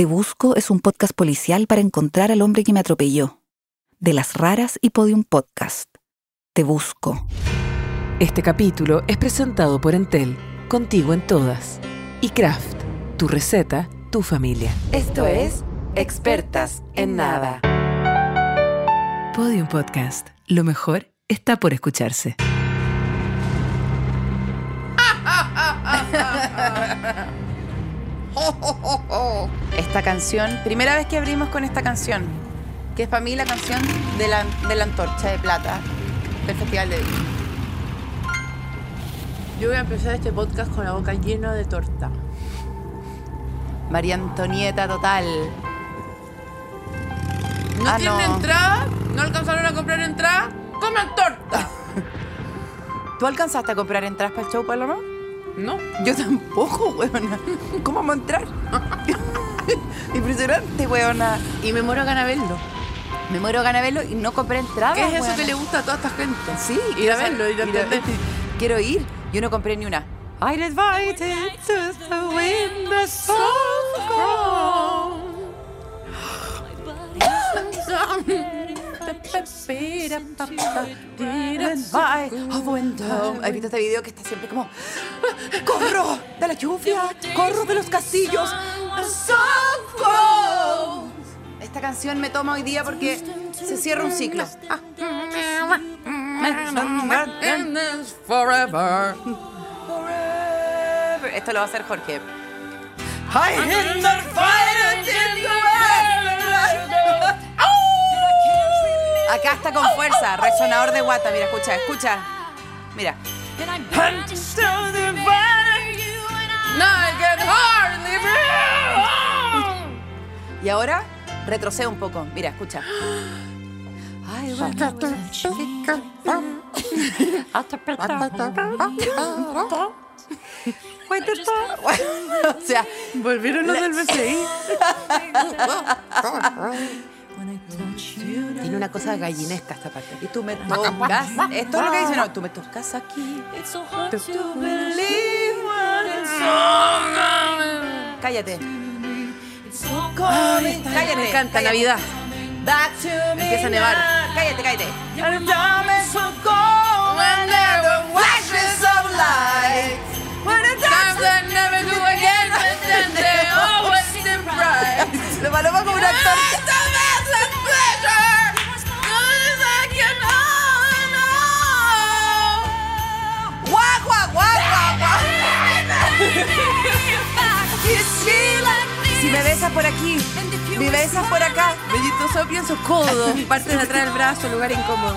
Te Busco es un podcast policial para encontrar al hombre que me atropelló. De las raras y Podium Podcast. Te Busco. Este capítulo es presentado por Entel, contigo en todas. Y Kraft, tu receta, tu familia. Esto es Expertas en Nada. Podium Podcast. Lo mejor está por escucharse. Esta canción, primera vez que abrimos con esta canción, que es para mí la canción de la, de la antorcha de plata del Festival de Vino. Yo voy a empezar este podcast con la boca llena de torta. María Antonieta total. ¿No Ah, tienen no. entrada? ¿No alcanzaron a comprar entrada? ¡Coman torta! ¿Tú alcanzaste a comprar entradas para el show, Paloma? ¿No? Yo tampoco, weona. ¿Cómo vamos a entrar? Impresionante, weona. Y me muero ganar verlo. Me muero gana verlo y no compré entrada. ¿Qué es eso weona. que le gusta a toda esta gente? Sí, ir a verlo, ir a entender. Quiero ir. Yo no compré ni una. I invited to the wind the ¿Has visto este video que está siempre como corro de la lluvia, corro de los castillos? Esta canción me toma hoy día porque se cierra un ciclo. Forever. Esto lo va a hacer Jorge. Acá está con fuerza, resonador de guata. Mira, escucha, escucha. Mira. Y ahora retrocede un poco. Mira, escucha. Ay, o sea, Volvieron los del BCI. tiene una cosa gallinesca esta parte. Y tú me tocas. Esto es lo que dice, no, tú me tocas aquí. Cállate. Cállate. Me encanta. Navidad. Empieza a nevar. Cállate, cállate. Lo paloma como un actor. Si me besas por aquí, me besas por acá. Bellito, solo pienso codo, parte de atrás del brazo, lugar incómodo.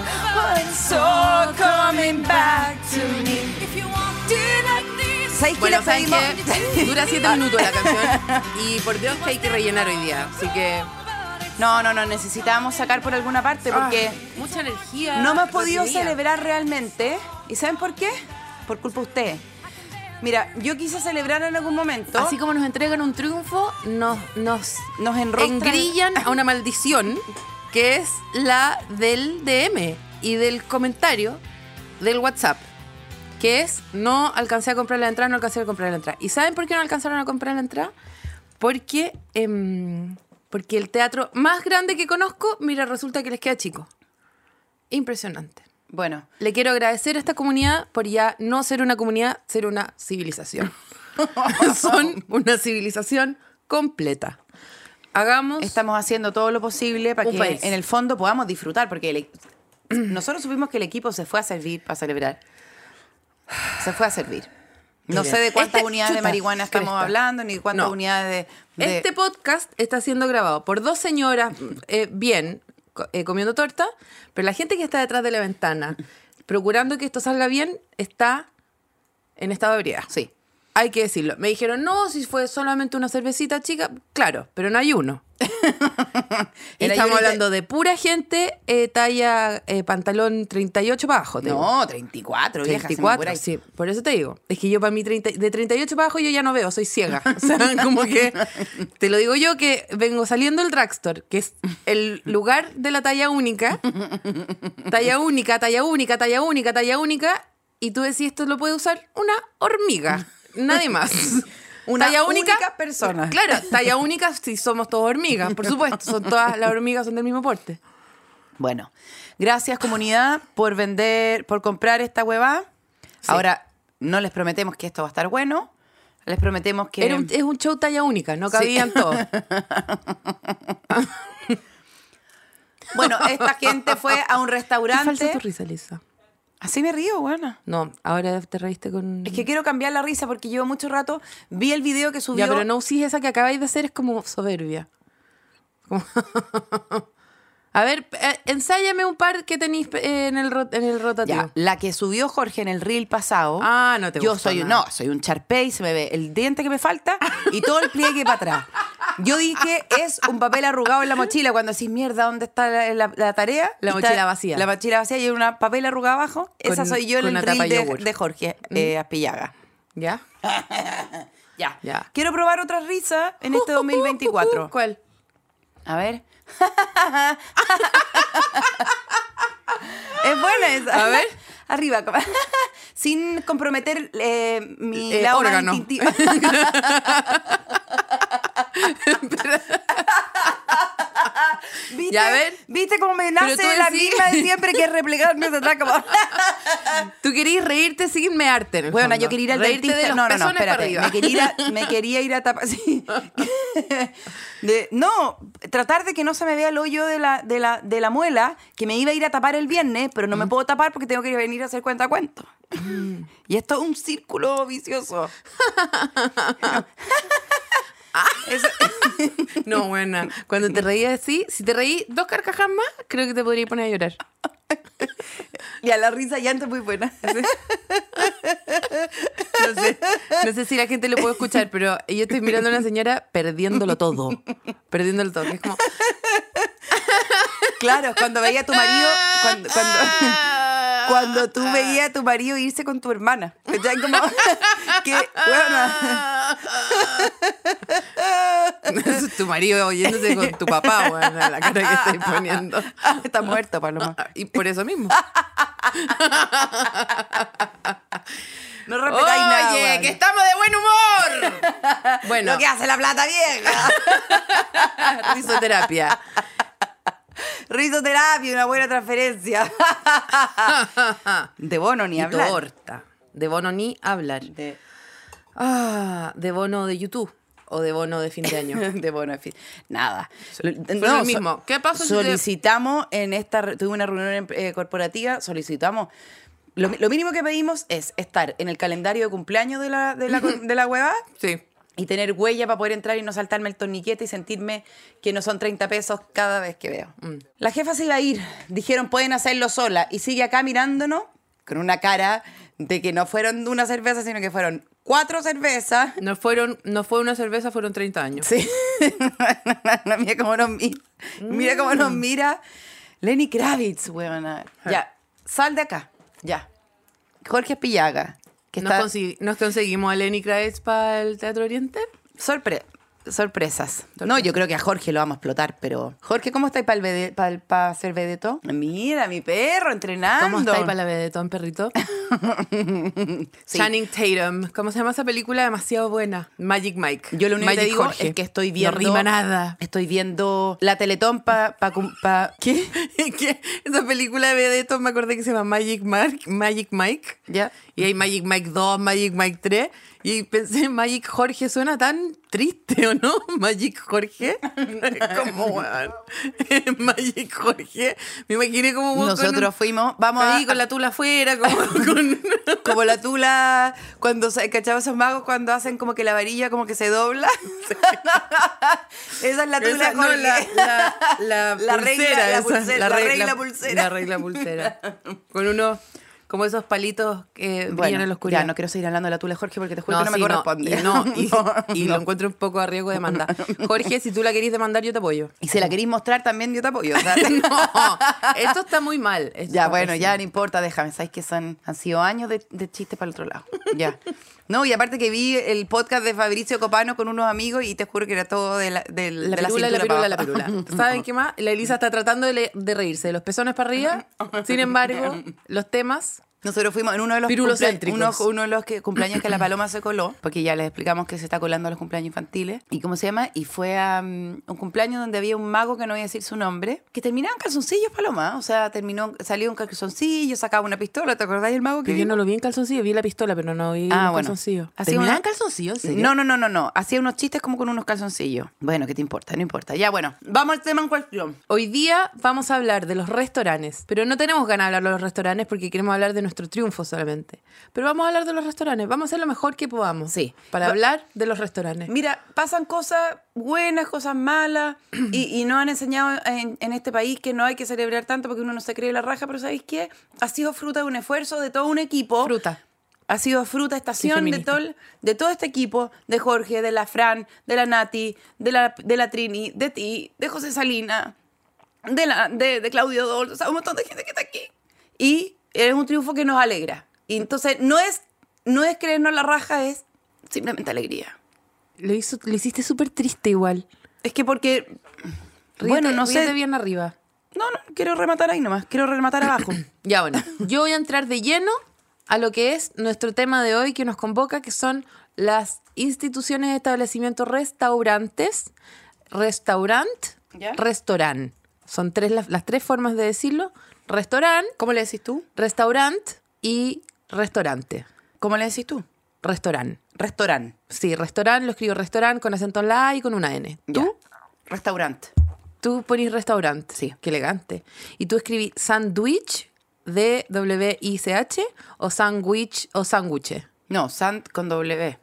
¿Sabéis Bueno, le ¿saben pedimos? qué? Dura siete minutos la canción. Y por Dios que hay que rellenar hoy día. Así que. No, no, no, necesitábamos sacar por alguna parte porque ah, mucha energía. no hemos podido celebrar realmente. ¿Y saben por qué? Por culpa de ustedes. Mira, yo quise celebrar en algún momento. Así como nos entregan un triunfo, nos, nos nos enrostran. engrillan a una maldición que es la del DM y del comentario del WhatsApp. Que es, no alcancé a comprar la entrada, no alcancé a comprar la entrada. ¿Y saben por qué no alcanzaron a comprar la entrada? Porque, em, porque el teatro más grande que conozco, mira, resulta que les queda chico. Impresionante. Bueno, Le quiero agradecer a esta comunidad por ya no ser una comunidad, ser una civilización. Son una civilización completa. Hagamos. estamos haciendo todo lo posible para que país. en el fondo podamos disfrutar, porque el nosotros supimos que el equipo se fue a servir para celebrar. Se fue a servir. No sé de cuántas este- unidades de marihuana estamos cresta. hablando, ni cuántas No. unidades de... de- Este podcast está siendo grabado por dos señoras eh, bien eh, comiendo torta, pero la gente que está detrás de la ventana procurando que esto salga bien está en estado de ebriedad. Sí. Hay que decirlo. Me dijeron, no, si fue solamente una cervecita chica, claro, pero no hay uno. Estamos hablando de pura gente eh, talla eh, pantalón 38 para abajo. No, 34, vieja. se me 34, apura ahí. sí. Por eso te digo. Es que yo para mí 30 de 38 para abajo yo ya no veo, soy ciega. O sea, como que te lo digo yo que vengo saliendo del drugstore, que es el lugar de la talla única. Talla única, talla única, talla única, talla única. Y tú decís, esto lo puede usar una hormiga. Nadie más. Una talla única, única persona. Claro, talla única si somos todos hormigas, por supuesto. Son todas las hormigas son del mismo porte. Bueno, gracias comunidad por vender, por comprar esta hueva. Ahora, no les prometemos que esto va a estar bueno. Les prometemos que... Era un- es un show talla única, no cabían todos. Bueno, esta gente fue a un ¿Qué falsa restaurante. tu risa, Lisa? Así me río, bueno. No, ahora te reíste con... Es que quiero cambiar la risa porque llevo mucho rato. Vi el video que subió. Ya, pero no uses esa que acabáis de hacer, es como soberbia. Como- A ver, eh, ensáyame un par que tenéis eh, en el, en el rotativo. Ya, la que subió Jorge en el reel pasado. Ah, no te Yo soy, nada. no, soy un charpey, se me ve el diente que me falta y todo el pliegue para atrás. Yo dije, es un papel arrugado en la mochila. Cuando decís, mierda, ¿dónde está la, la- la tarea? La mochila vacía. La mochila vacía y un papel arrugado abajo. Esa soy yo en el reel de de, Jorge eh, Aspillaga. ¿Ya? Ya. Ya. Quiero probar otra risa en este 2024. ¿Cuál? A ver. es buena esa. A ver. Arriba. Sin comprometer eh, mi Eh, órgano. ¿Viste? Ya. ¿Viste cómo me nace la misma de siempre que es replegarme atrás? Como... Tú querías reírte sin mearte en el Bueno, fondo. yo quería ir al Reírte dentista. de no, no, no, espérate. Me quería ir a, me quería ir a tapar. sí. De- no, tratar de que no se me vea el hoyo de la, de, la, de la muela, que me iba a ir a tapar el viernes, pero no me puedo tapar porque tengo que venir a hacer cuenta cuento. Y esto es un círculo vicioso. Eso- No, buena. Cuando te reías así, si te reí dos carcajas más, creo que te podría poner a llorar. y a la risa ya es muy buena. No sé, no sé si la gente lo puede escuchar, pero yo estoy mirando a una señora perdiéndolo todo. Perdiéndolo todo. que es como. Claro, cuando veía a tu marido, cuando, cuando, cuando tú veías a tu marido irse con tu hermana. ¿Cachai? Como que, bueno, tu marido oyéndose con tu papá, weón, la cara que estoy poniendo. está muerto, Paloma. Y por eso mismo. No respetáis nada. Oye, que estamos de buen humor. Bueno, Lo que hace la plata vieja. risoterapia. Risoterapia, una buena transferencia. De bono ni Y hablar. torta. De bono ni hablar. De, Ah, de bono de YouTube o de bono de fin de año. de bono, en fin. Nada. No, el mismo. ¿Qué pasa si te- Solicitamos en esta. Tuve una reunión eh, corporativa, solicitamos. Lo, lo mínimo que pedimos es estar en el calendario de cumpleaños de la, de la, de la hueva Sí. Y tener huella para poder entrar y no saltarme el torniquete y sentirme que no son 30 pesos cada vez que veo. Mm. La jefa se iba a ir. Dijeron, pueden hacerlo sola. Y sigue acá mirándonos con una cara de que no fueron una cerveza, sino que fueron cuatro cervezas. No, fueron, no fue una cerveza, fueron 30 años. Sí. mira cómo nos mira. Mira cómo Mm. nos mira. Lenny Kravitz, weona. Ya, sal de acá. Ya. Jorge Pillaga. Que ¿Nos, está... nos conseguimos a Lenny Kravitz para el Teatro Oriente? Sorpre- sorpresas. No, yo creo que a Jorge lo vamos a explotar, pero... Jorge, ¿cómo estáis para el para hacer vedeto? Mira, mi perro, entrenando. ¿Cómo estáis para la vedetón, perrito? Sí. Channing Tatum. ¿Cómo se llama esa película? Demasiado buena. Magic Mike. Yo lo único que te Magic digo Jorge. es que estoy viendo... No rima nada. Estoy viendo la Teletón para... Pa, pa- ¿Qué? ¿Qué? Esa película de vedetón me acordé que se llama Magic, Mark, Magic Mike. Ya. Y hay Magic Mike 2, Magic Mike 3. Y pensé, Magic Jorge suena tan triste, ¿o no? Magic Jorge. como, weón. Magic Jorge. Me imaginé como con Nosotros un- fuimos... Vamos ahí con la tula afuera, como con... Como la tula, cuando se ¿cachai esos magos cuando hacen como que la varilla como que se dobla. esa es la tula Esa- no, la, la, la, La regla- pulsera, la esa, pulsera, la regla- regla pulsera. La regla pulsera. Con unos, como esos palitos que brillan Bueno, en la oscuridad. ya no quiero seguir hablando de la tula Jorge porque te juro No, que no sí, me corresponde. Y, no, y, No, y no. lo encuentro un poco a riesgo de demanda. Jorge, si tú la querís demandar, yo te apoyo. Y si la queréis mostrar también yo te apoyo. No, esto está muy mal. esto Ya, bueno, ya no importa, déjame. Sabes que son, han sido años de, de chistes para el otro lado. Ya. No, y aparte que vi el podcast de Fabricio Copano con unos amigos y te juro que era todo de la, de, La de la pirula, la cintura pirula, para la pirula. ¿Saben qué más? La Elisa está tratando de, de reírse de los pezones para arriba. Sin embargo, los temas Nosotros fuimos en uno de los uno, uno de los que, cumpleaños que la paloma se coló, porque ya les explicamos que se está colando a los cumpleaños infantiles. ¿Y cómo se llama? Y fue a mm, un cumpleaños donde había un mago que no voy a decir su nombre, que terminaba en calzoncillos, paloma. O sea, terminó, salió un calzoncillo, sacaba una pistola, ¿te acordás del mago que yo no lo vi en calzoncillo, vi la pistola, pero no vi Ah, el bueno. calzoncillo. ¿Terminaba en calzoncillo? ¿En? No, no, no, no, no. Hacía unos chistes como con unos calzoncillos. Bueno, ¿qué te importa? No importa. Ya, bueno. Vamos al tema en cuestión. Hoy día vamos a hablar de los restaurantes, pero no tenemos ganas de hablar de los restaurantes porque queremos hablar de nuestro triunfo solamente. Pero vamos a hablar de los restaurantes, vamos a hacer lo mejor que podamos. Sí. Para Va- hablar de los restaurantes. Mira, pasan cosas buenas, cosas malas, y, y nos han enseñado en, en este país que no hay que celebrar tanto porque uno no se cree la raja, pero ¿sabéis qué? Ha sido fruta de un esfuerzo de todo un equipo. Fruta. Ha sido fruta estación de todo, de todo este equipo, de Jorge, de la Fran, de la Nati, de la, de la Trini, de ti, de José Salina, de, la, de, de Claudio Dol, o sea, un montón de gente que está aquí. Y es un triunfo que nos alegra. Y entonces no es, no es creernos la raja, es simplemente alegría. Lo, hizo, lo hiciste súper triste igual. Es que porque. Ríete- bueno, no sé. bien arriba. No, no, quiero rematar ahí nomás. Quiero rematar abajo. Ya bueno, yo voy a entrar de lleno a lo que es nuestro tema de hoy que nos convoca, que son las instituciones de establecimientos restaurantes, restaurant, ¿Ya? restaurant. Son tres las, las tres formas de decirlo. Restaurant, ¿Cómo le decís tú? restaurant y restaurante. ¿Cómo le decís tú? Restaurant. Restaurante. Sí, restaurant, lo escribo restaurant con acento en la A y con una N. ¿Tú? Restaurante. Tú ponís restaurant. Sí. Qué elegante. ¿Y tú escribís sandwich, D-W-I-C-H, o sandwich o sándwich? No, Sant con W.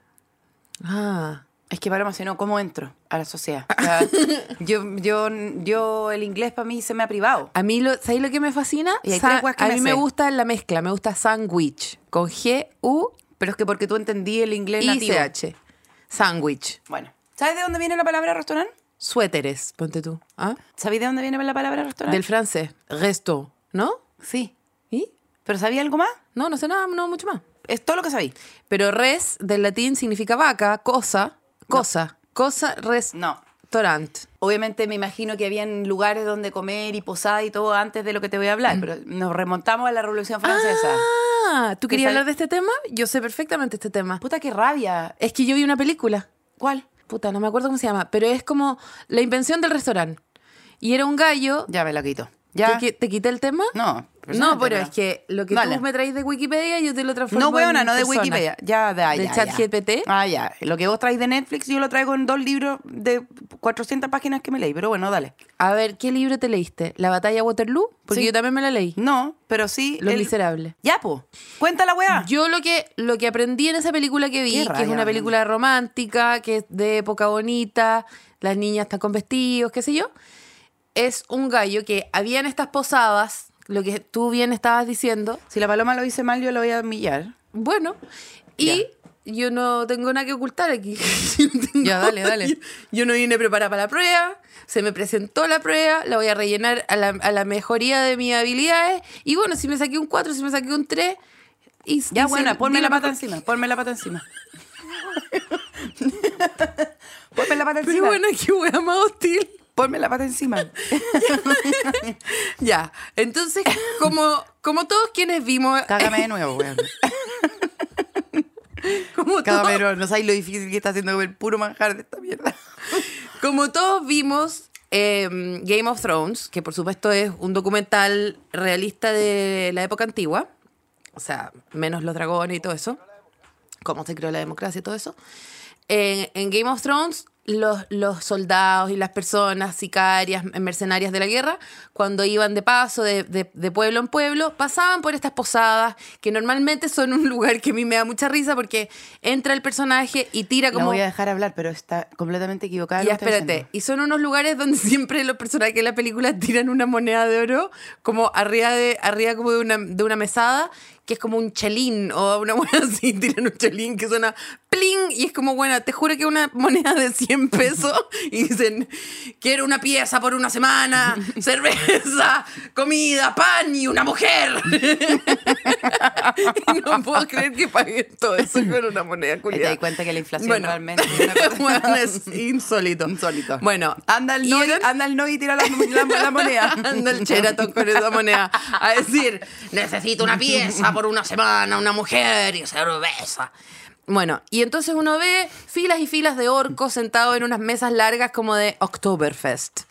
Ah. Es que para si no, ¿cómo entro a la sociedad? O sea, yo, yo, yo, el inglés para mí se me ha privado. A mí, lo, ¿sabéis lo que me fascina? Y hay tres que a me mí me sé. gusta la mezcla, me gusta sandwich, con G-U Pero es que porque tú entendí el inglés y nativo. C-H. Sandwich. Bueno, ¿sabes de dónde viene la palabra restaurante? Suéteres, ponte tú. ¿Ah? ¿Sabéis de dónde viene la palabra restaurante? Del francés. Resto, ¿no? Sí. ¿Y? ¿Pero sabía algo más? No, no sé nada, no mucho más. Es todo lo que sabéis. Pero res del latín significa vaca, cosa, cosa, cosa, res, No. Obviamente me imagino que habían lugares donde comer y posada y todo antes de lo que te voy a hablar, pero nos remontamos a la Revolución Francesa. Ah, ¿tú ¿Que querías hablar de este tema? Yo sé perfectamente este tema. Puta, qué rabia. Es que yo vi una película. ¿Cuál? Puta, no me acuerdo cómo se llama, pero es como la invención del restaurante. Y era un gallo. Ya me la quito. ¿Ya? ¿Te, qui- te quité el tema? No. No, pero es que lo que Dale. tú me traes de Wikipedia, yo te lo transformo No, weona, en no de. Wikipedia. Ya, de, ¿De ya, chat ya. GPT? Ah, ya. Lo que vos traes de Netflix, yo lo traigo en dos libros de 400 páginas que me leí. Pero bueno, dale. A ver, ¿qué libro te leíste? ¿La batalla de Waterloo? Porque Sí. yo también me la leí. No, pero sí. Los el- Miserables. Ya, po. Cuenta la weá. Yo lo que, lo que aprendí en esa película que vi, Qué que es una película romántica, que es de época bonita, las niñas están con vestidos, qué sé yo, es un gallo que habían estas posadas, lo que tú bien estabas diciendo, Si la paloma lo hice mal, yo lo voy a humillar. bueno, y yo no tengo nada que ocultar aquí. No Ya, dale, dale. Yo, yo no vine preparada para la prueba, se me presentó la prueba, la voy a rellenar a la, a la mejoría de mis habilidades, y bueno, si me saqué un 4, si me saqué un 3... Y, Ya, y se- ponme la pata encima. Ponme la pata encima. ponme la pata Pero encima. bueno, qué wea más hostil. Ponme la pata encima. Ya, entonces, como, como todos quienes vimos, Cágame de nuevo, weón. como, todos, Cágame nuevo. No sabes lo difícil que está haciendo el puro manjar de esta mierda. como todos vimos eh, Game of Thrones, que por supuesto es un documental realista de la época antigua, o sea, menos los dragones y todo eso, cómo se creó la democracia y todo eso. En, en Game of Thrones, los, los soldados y las personas sicarias, mercenarias de la guerra, cuando iban de paso de, de- de pueblo en pueblo, pasaban por estas posadas, que normalmente son un lugar que a mí me da mucha risa porque entra el personaje y tira La como... voy a dejar hablar, pero está completamente equivocada. Ya, espérate. Y son unos lugares donde siempre los personajes de la película tiran una moneda de oro como arriba de arriba como de una, de una mesada, que es como un chelín o una buena así, tiran un chelín que suena pling, y es como, bueno, te juro que una moneda de 100 pesos, y dicen, quiero una pieza por una semana, cerveza, comida, pan y una mujer. y no puedo creer que paguen todo eso con una moneda Ahí te culiada. das cuenta que la inflación Bueno. realmente es una cosa- Bueno, es insólito. Insólito. Bueno, Anda el y no, eran- anda el no y tira la, la- la moneda. Anda el Sheraton con esa moneda a decir, necesito una pieza por una semana, una mujer y cerveza. Bueno, y entonces uno ve filas y filas de orcos sentados en unas mesas largas como de Oktoberfest.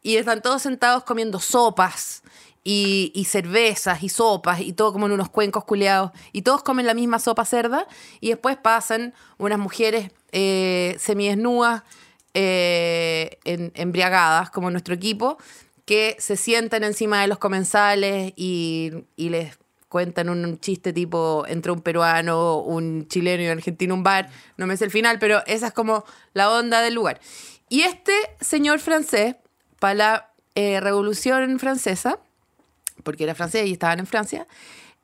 Y están todos sentados comiendo sopas y, cervezas y sopas y todo como en unos cuencos culeados. Y todos comen la misma sopa cerda y después pasan unas mujeres eh, semidesnudas eh, embriagadas, como nuestro equipo, que se sientan encima de los comensales y les cuentan un, chiste tipo entre un peruano, un chileno y un argentino, un bar. No me sé el final, pero esa es como la onda del lugar. Y este señor francés, para la eh, Revolución Francesa, porque era francés y estaban en Francia,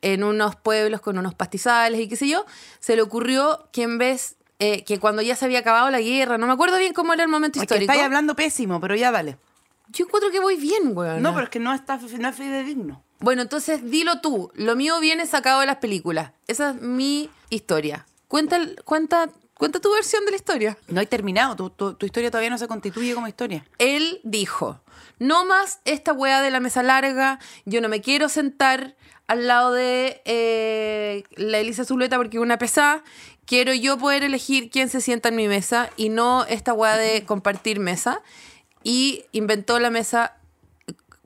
en unos pueblos con unos pastizales y qué sé yo, se le ocurrió que en vez, eh, que cuando ya se había acabado la guerra, no me acuerdo bien cómo era el momento Es que histórico. estáis hablando pésimo, pero ya dale. Yo encuentro que voy bien, weón. No, pero es que no, está, no es fidedigno. Bueno, entonces dilo tú. Lo mío viene sacado de las películas. Esa es mi historia. Cuenta, cuenta, cuenta tu versión de la historia. No hay terminado. Tu, tu- tu historia todavía no se constituye como historia. Él dijo, no más esta weá de la mesa larga, yo no me quiero sentar al lado de eh, la Elisa Zuleta porque es una pesada, quiero yo poder elegir quién se sienta en mi mesa y no esta weá de compartir mesa. Y inventó la mesa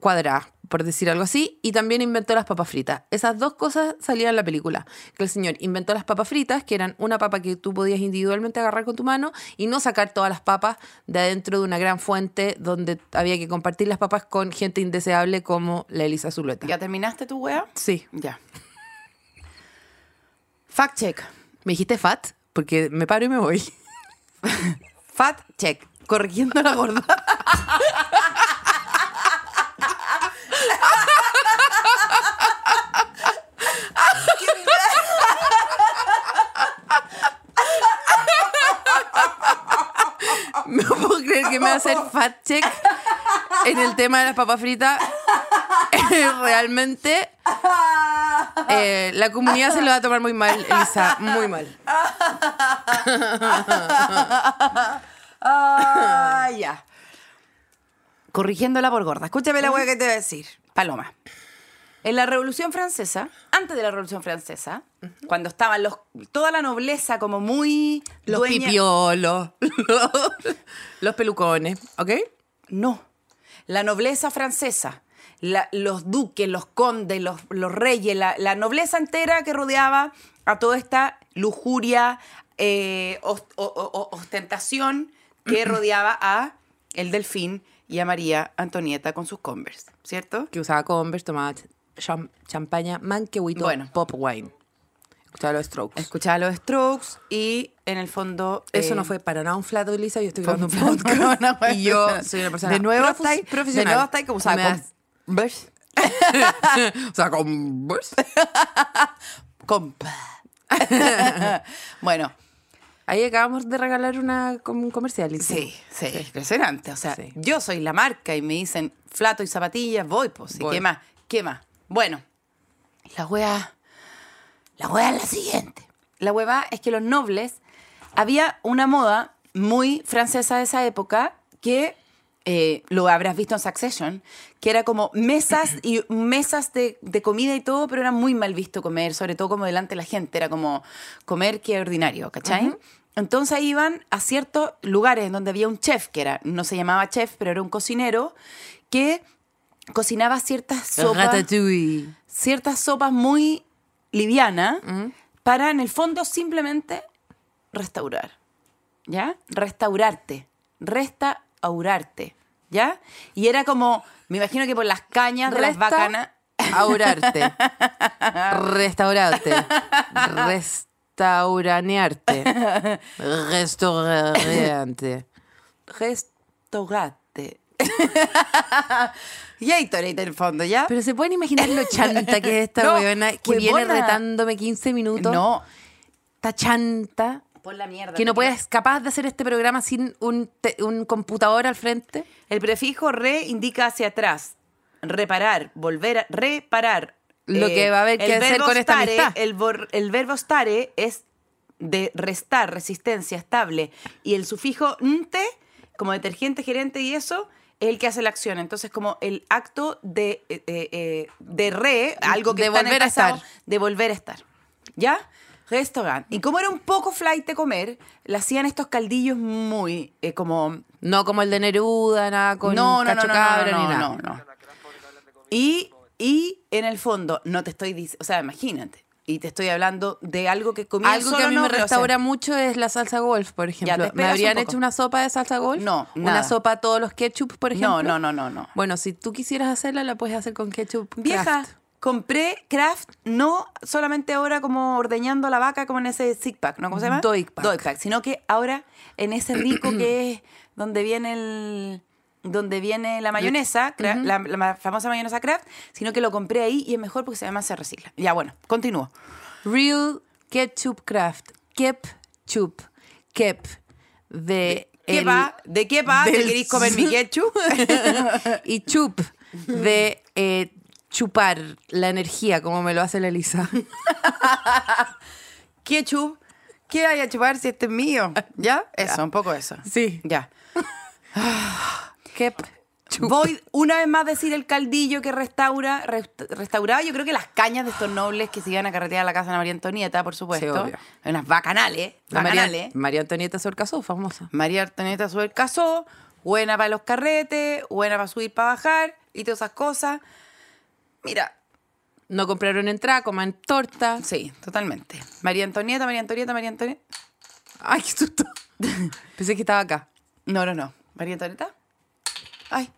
cuadrada, por decir algo así, y también inventó las papas fritas. Esas dos cosas salían en la película. Que el señor inventó las papas fritas, que eran una papa que tú podías individualmente agarrar con tu mano y no sacar todas las papas de adentro de una gran fuente donde había que compartir las papas con gente indeseable como la Elisa Zulueta. ¿Ya terminaste tu wea? Sí. Ya. Fact check. ¿Me dijiste fat? Porque me paro y me voy. Fact check. Corrigiendo la gorda. No puedo creer que me va a hacer fat check en el tema de las papas fritas. Realmente eh, la comunidad se lo va a tomar muy mal, Elisa, muy mal. Ah, ya. Corrigiéndola por gorda. Escúchame la wea que te voy a decir. Paloma. En la Revolución Francesa, antes de la Revolución Francesa, cuando estaban los, toda la nobleza como muy Los dueña- pipiolos, los, los pelucones, ¿ok? No. La nobleza francesa, la- los duques, los condes, los, los reyes, la, la nobleza entera que rodeaba a toda esta lujuria, eh, o- o- ostentación que rodeaba a el delfín y a María Antonieta con sus Converse, ¿cierto? Que usaba Converse, tomaba cham- champaña, manquehuito, Bueno. pop wine. Escuchaba los strokes. Escuchaba los Strokes y en el fondo... Eso eh, no fue para nada un flato, Elisa. Yo estoy grabando un podcast. y yo soy una persona De nuevo profesional. De nuevo estáis como usaba Me das- Converse. o sea, Converse. Compa. bueno, Ahí acabamos de regalar una, como un comercial. Elisa. Sí, sí, impresionante. O sea, Sí. yo soy la marca y me dicen flato y zapatillas, voy, pues. ¿y Voy. ¿Qué más? ¿Qué más? Bueno, la hueá. La hueá es la siguiente. La hueá es que los nobles. Había una moda muy francesa de esa época que eh, lo habrás visto en Succession, que era como mesas y mesas de, de comida y todo, pero era muy mal visto comer, sobre todo como delante de la gente, era como comer que ordinario, ¿cachai? Entonces iban a ciertos lugares donde había un chef, que era, no se llamaba chef, pero era un cocinero, que cocinaba ciertas sopas Ratatouille. ciertas sopas muy livianas para, en el fondo, simplemente restaurar. ¿Ya? Restaurarte. Restaurarte. ¿Ya? Y era como, me imagino que por las cañas de las Resta- bacanas. Aurarte. Restaurarte. Restauranearte. Restaurante. Restaurarte. y Torita en el fondo, ¿ya? Pero se pueden imaginar lo chanta que es esta No, weona que viene retándome 15 minutos. no, Esta chanta. Pon la mierda. Que no puedes capaz de hacer este programa sin un, te- un computador al frente. El prefijo re indica hacia atrás, reparar, volver a reparar. Eh, Lo que va a haber que el hacer con esta stare- amistad. El, el verbo stare es de restar, resistencia, estable. Y el sufijo nte, como detergente, gerente y eso, es el que hace la acción. Entonces, como el acto de, eh, eh, eh, de re, algo que De está en el volver a estar. de volver a estar. ¿Ya? Restaurante. Y como era un poco flight de comer, le hacían estos caldillos muy eh, como No como el de Neruda, nada con no, no, no, cacho no, cabra no, ni no, nada. no, no. Y, y en el fondo, no te estoy diciendo, o sea, imagínate, y te estoy hablando de algo que comía Algo solo que a mí no, me pero, o sea, restaura mucho es la salsa golf, por ejemplo. te ¿Me esperas un habrían poco. hecho una sopa de salsa golf? No, ¿Una nada. sopa a todos los ketchup, por ejemplo? No, no, no, no, no. Bueno, si tú quisieras hacerla, la puedes hacer con ketchup Vieja, Kraft. compré Kraft no solamente ahora como ordeñando la vaca como en ese six pack, ¿no? ¿Cómo se llama? Doig pack. sino que ahora en ese rico que es donde viene el donde viene la mayonesa, la, famosa mayonesa Kraft, sino que lo compré ahí y es mejor porque además se recicla. Ya, bueno, continúo. Real Ketchup Kraft. Ketchup. Kep. De. ¿Qué el- va? ¿De qué va? ¿Te del- queréis comer mi ketchup? y chup. De eh, chupar la energía, como me lo hace la Elisa. ketchup. ¿Qué hay a chupar si este es mío? ¿Ya? Eso, un poco eso. Sí. Ya. Kep. Voy una vez más a decir el caldillo que restaura, rest- restauraba. Yo creo que las cañas de estos nobles que se iban a carretear a la casa de María Antonieta, por supuesto. obvio. unas bacanales. La María, bacanales. María Antonieta Sorcasó, famosa. María Antonieta el casó, buena para los carretes, buena para subir, para bajar y todas esas cosas. Mira, No compraron entrada, coman torta. sí, totalmente. María Antonieta, María Antonieta, María Antonieta. Ay, qué susto. Pensé que estaba acá. No, no, no. María Antonieta. Ay,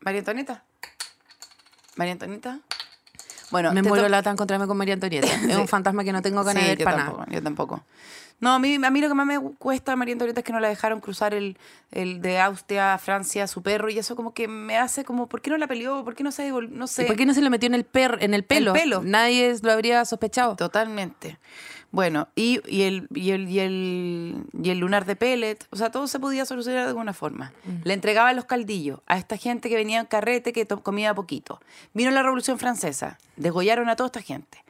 María Antonieta. María Antonieta. Bueno, me muero la de encontrarme con María Antonieta. Es un fantasma que no tengo ganas Sí, de ver para tampoco, nada. yo tampoco. No, a mí, a mí lo que más me cuesta María Antonieta es que no la dejaron cruzar el, el de Austria a Francia a su perro y eso como que me hace como, ¿por qué no la peleó? ¿Por qué no se No sé. ¿Y por qué no se le metió en el, per en el pelo? pelo. Nadie lo habría sospechado. Totalmente. Bueno, y, y, el, y, el, y, el, y el lunar de pellet, o sea, todo se podía solucionar de alguna forma. Le entregaban los caldillos a esta gente que venía en carrete que comía poquito. Vino la Revolución Francesa, degollaron a toda esta gente.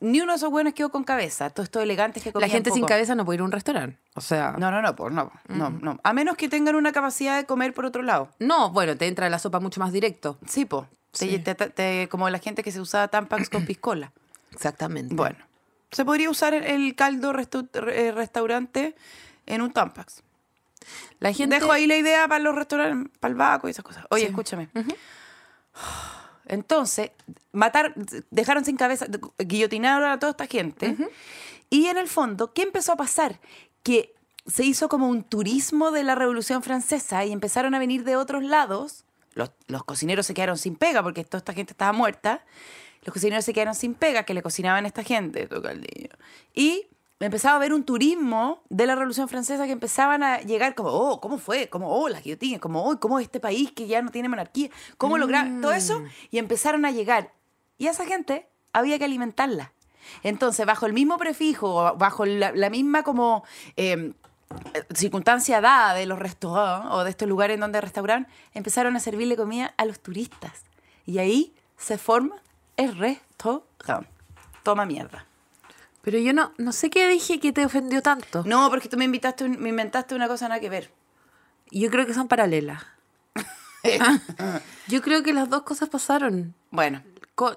Ni uno de esos buenos quedó con cabeza, todos estos elegantes que La comían gente sin cabeza no puede ir a un restaurante. O sea. No, no, no, pues no, no, no. A menos que tengan una capacidad de comer por otro lado. No, bueno, te entra la sopa mucho más directo. Sí, po. Te- te- te- como la gente que se usaba tampax con piscola. Exactamente. Bueno, se podría usar el, caldo eh, restaurante en un tampax. La gente. Dejo ahí la idea para los restaurantes, para el Baco y esas cosas. Oye, Sí. escúchame. Entonces, matar, dejaron sin cabeza, guillotinaron a toda esta gente. Y en el fondo, ¿qué empezó a pasar? Que se hizo como un turismo de la Revolución Francesa y empezaron a venir de otros lados. Los, los cocineros se quedaron sin pega porque toda esta gente estaba muerta. Los cocineros se quedaron sin pega que le cocinaban a esta gente. todo caldillo. Y empezaba a haber un turismo de la Revolución Francesa que empezaban a llegar como, oh, ¿cómo fue? Como, oh, la guillotina, como, oh, ¿cómo este país que ya no tiene monarquía? ¿Cómo lograron todo eso? Y empezaron a llegar. Y a esa gente había que alimentarla. Entonces, bajo el mismo prefijo, bajo la, la misma como eh, circunstancia dada de los restaurantes o de estos lugares en donde restauran, empezaron a servirle comida a los turistas. Y ahí se forma el restaurante. Toma mierda. Pero yo no, no sé qué dije que te ofendió tanto. No, porque tú me invitaste, un- me inventaste una cosa nada que ver. Yo creo que son paralelas. Yo creo que las dos cosas pasaron. Bueno,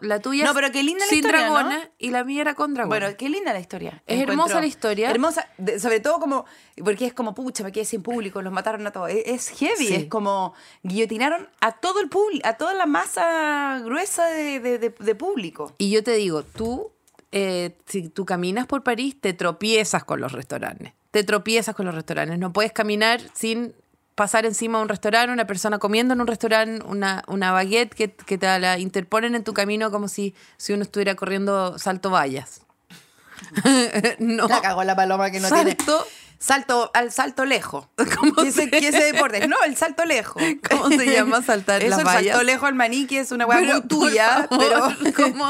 La tuya No, es pero qué linda la sin historia, ¿no? dragones y la mía era con dragones. bueno, qué linda la historia. Es hermosa la historia. Hermosa, de- sobre todo como, porque es como, pucha, me quedé sin público, los mataron a todos. Es, es heavy, Sí. es como guillotinaron a todo el público, a toda la masa gruesa de, de- de- de público. Y yo te digo, tú, eh, si tú caminas por París, te tropiezas con los restaurantes. Te tropiezas con los restaurantes. No puedes caminar sin pasar encima de un restaurante, una persona comiendo en un restaurante, una, una baguette que, que te la interponen en tu camino como si, si uno estuviera corriendo salto vallas. no. La cagó la paloma que no Salto. tiene. Salto, al salto lejos. ¿Cómo ¿Qué se- qué ese deporte? No, el salto lejos. ¿Cómo se llama saltar Eso, las el vallas? salto lejos al maní, que es una hueá muy tuya, favor, pero... ¿cómo,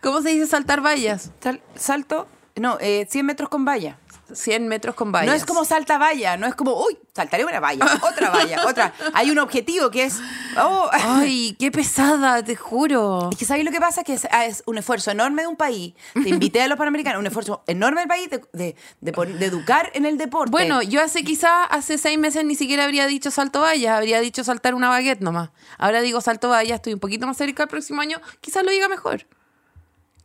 cómo se dice saltar vallas? Sal- salto, no, eh, 100 metros con valla. 100 metros con vallas. No es como salta valla, no es como, uy, saltaré una valla, otra valla, otra. Hay un objetivo que es, oh, Ay, qué pesada, te juro. Es que ¿sabéis lo que pasa? Que es, ah, es un esfuerzo enorme de un país. Te invité a los panamericanos, un esfuerzo enorme del país de, de- de pon- de educar en el deporte. Bueno, yo hace quizás hace seis meses ni siquiera habría dicho salto vallas, habría dicho saltar una baguette nomás. Ahora digo salto vallas, estoy un poquito más cerca el próximo año, quizás lo diga mejor.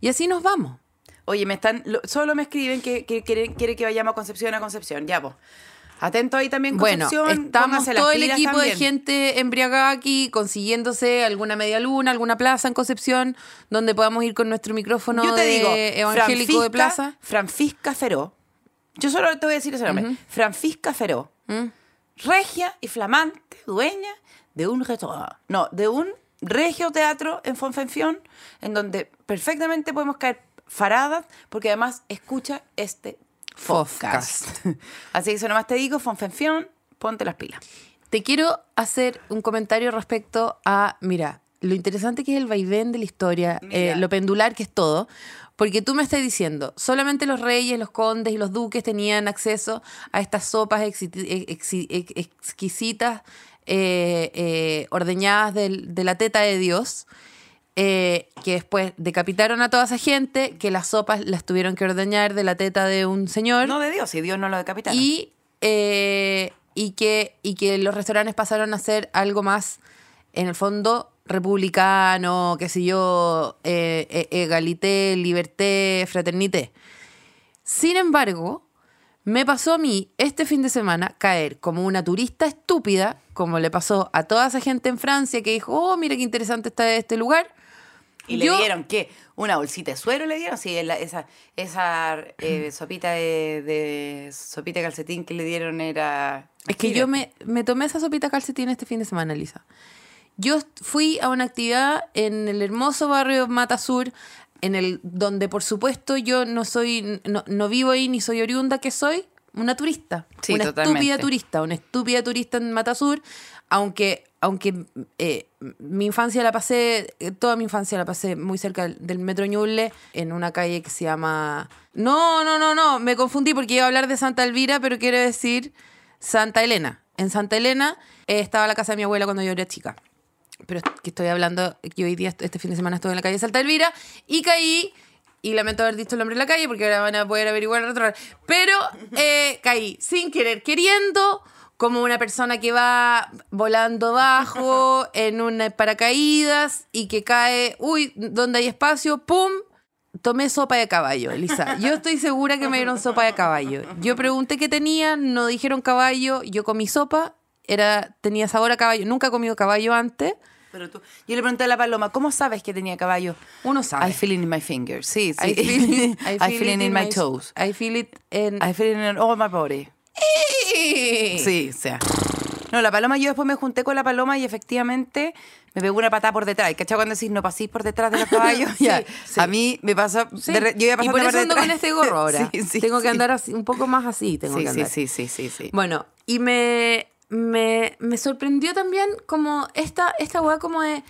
Y así nos vamos. Oye, me están, lo- solo me escriben que, que quiere, quiere que vayamos a Concepción a Concepción. Ya, pues. Atento ahí también, Bueno, Concepción. estamos pónganse las todo el equipo de gente embriagada aquí consiguiéndose alguna media luna, alguna plaza en Concepción donde podamos ir con nuestro micrófono Yo te de digo, evangélico de Francisca- plaza. Francisca Feró. Yo solo te voy a decir ese nombre. Francisca Feró. ¿Mm? Regia y flamante dueña de un restaurante. No, de un regio teatro en Fonfenfión, en donde perfectamente podemos caer faradas, porque además escucha este podcast. Así que eso nomás te digo, Fonfenfión, ponte las pilas. Te quiero hacer un comentario respecto a, mira, lo interesante que es el vaivén de la historia, eh, lo pendular que es todo, porque tú me estás diciendo, solamente los reyes, los condes y los duques tenían acceso a estas sopas ex- exquisitas, eh, eh, ordeñadas del- de la teta de Dios. Eh, que después decapitaron a toda esa gente, que las sopas las tuvieron que ordeñar de la teta de un señor. No de Dios, si Dios no lo decapitaron. Y, eh, y, que, y que los restaurantes pasaron a ser algo más, en el fondo, republicano, qué sé yo, eh, eh, egalité, liberté, fraternité. Sin embargo, me pasó a mí este fin de semana caer como una turista estúpida, como le pasó a toda esa gente en Francia que dijo, oh, mira qué interesante está este lugar. ¿Y le dieron qué? ¿Una bolsita de suero le dieron? Sí, la- esa, esa eh, sopita de, de sopita de calcetín que le dieron era... Es que yo me, me tomé esa sopita calcetín este fin de semana, Lisa. Yo fui a una actividad en el hermoso barrio Mata Sur, en el donde por supuesto yo no soy, no, no vivo ahí ni soy oriunda, que soy una turista. Sí, una totalmente. estúpida turista, una estúpida turista en Mata Sur, aunque, aunque eh, mi infancia la pasé, eh, toda mi infancia la pasé muy cerca del, Metro Ñuble, en una calle que se llama... No, no, no, no, me confundí porque iba a hablar de Santa Elvira, pero quiero decir Santa Elena. En Santa Elena eh, estaba la casa de mi abuela cuando yo era chica. Pero que estoy hablando, que hoy día, este fin de semana estuve en la calle Santa Elvira y caí, y lamento haber dicho el nombre de la calle porque ahora van a poder averiguar el otro. Pero eh, caí sin querer, queriendo, como una persona que va volando bajo en un paracaídas y que cae, uy, donde hay espacio, ¡pum! Tomé sopa de caballo, Elisa. Yo estoy segura que me dieron sopa de caballo. Yo pregunté qué tenía, no dijeron caballo, yo comí sopa, era, tenía sabor a caballo. Nunca he comido caballo antes. Pero tú, yo le pregunté a la paloma, ¿cómo sabes que tenía caballo? Uno sabe. I feel it in my fingers. Sí, sí. I feel it, I feel it in my toes. I feel it in... I feel it in all my body. Sí, o sea. No, la paloma, yo después me junté con la paloma y efectivamente me pegó una patada por detrás. ¿Cachai? Cuando decís no pasís por detrás de los caballos, Sí, ya. sí. A mí me pasa. Sí. de yo iba y pasando por eso ando con este gorro ahora. Tengo que andar así, un poco más así. Tengo Sí, que sí, andar. sí, sí, sí, sí. Bueno, y me, me, me sorprendió también como esta, esta weá como de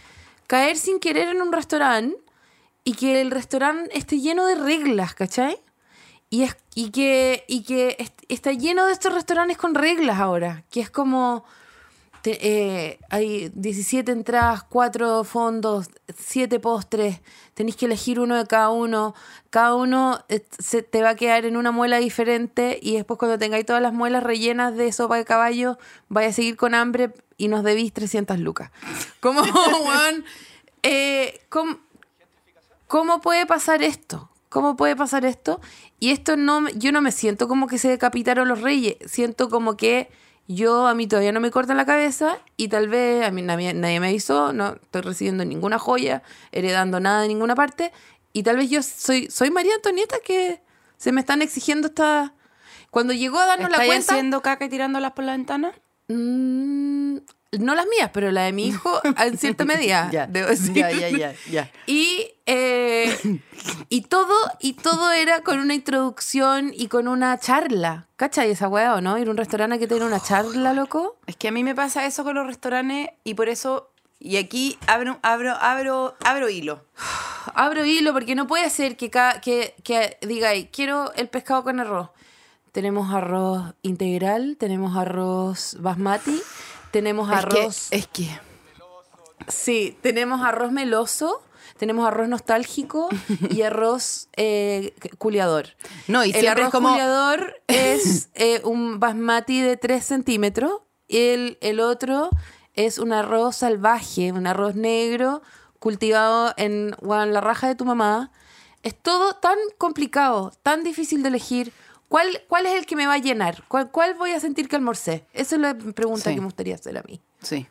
caer sin querer en un restaurante y que el restaurante esté lleno de reglas, ¿cachai? Y, es, y, que, y que est- está lleno de estos restaurantes con reglas ahora, que es como... te- eh, hay 17 entradas, 4 fondos, 7 postres, tenéis que elegir uno de cada uno, cada uno eh, se te va a quedar en una muela diferente y después cuando tengáis todas las muelas rellenas de sopa de caballo, vaya a seguir con hambre y nos debís 300 lucas. ¿Cómo, weón? Eh, ¿cómo, ¿Cómo puede pasar esto? ¿Cómo puede pasar esto? Y esto no, yo no me siento como que se decapitaron los reyes, siento como que yo a mí todavía no me cortan la cabeza y tal vez a mí nadie, nadie me avisó, no estoy recibiendo ninguna joya, heredando nada de ninguna parte y tal vez yo soy soy María Antonieta que se me están exigiendo esta cuando llegó a darnos la ¿Estáis cuenta haciendo caca y tirándolas por la ventana? mm, no las mías, pero la de mi hijo en cierta medida, Ya, debo decir. ya, ya, ya, ya. Y, eh, y todo, y todo era con una introducción y con una charla. ¿Cachai esa weá o no? Ir a un restaurante que tiene una charla, loco. Es que a mí me pasa eso con los restaurantes y por eso, y aquí abro, abro, abro, abro hilo. Abro hilo porque no puede ser que, cada, que, que diga, "Ay, quiero el pescado con arroz. tenemos arroz integral, tenemos arroz basmati, tenemos Es que- arroz... Es que, Sí, tenemos arroz meloso, tenemos arroz nostálgico y arroz eh, culiador. No, y el arroz es como- culiador es eh, un basmati de 3 centímetros. El, el otro es un arroz salvaje, un arroz negro cultivado en, bueno, en la raja de tu mamá. Es todo tan complicado, tan difícil de elegir. ¿Cuál, cuál es el que me va a llenar? ¿Cuál, cuál voy a sentir que almorcé? Esa es la pregunta Sí. que me gustaría hacer a mí. sí.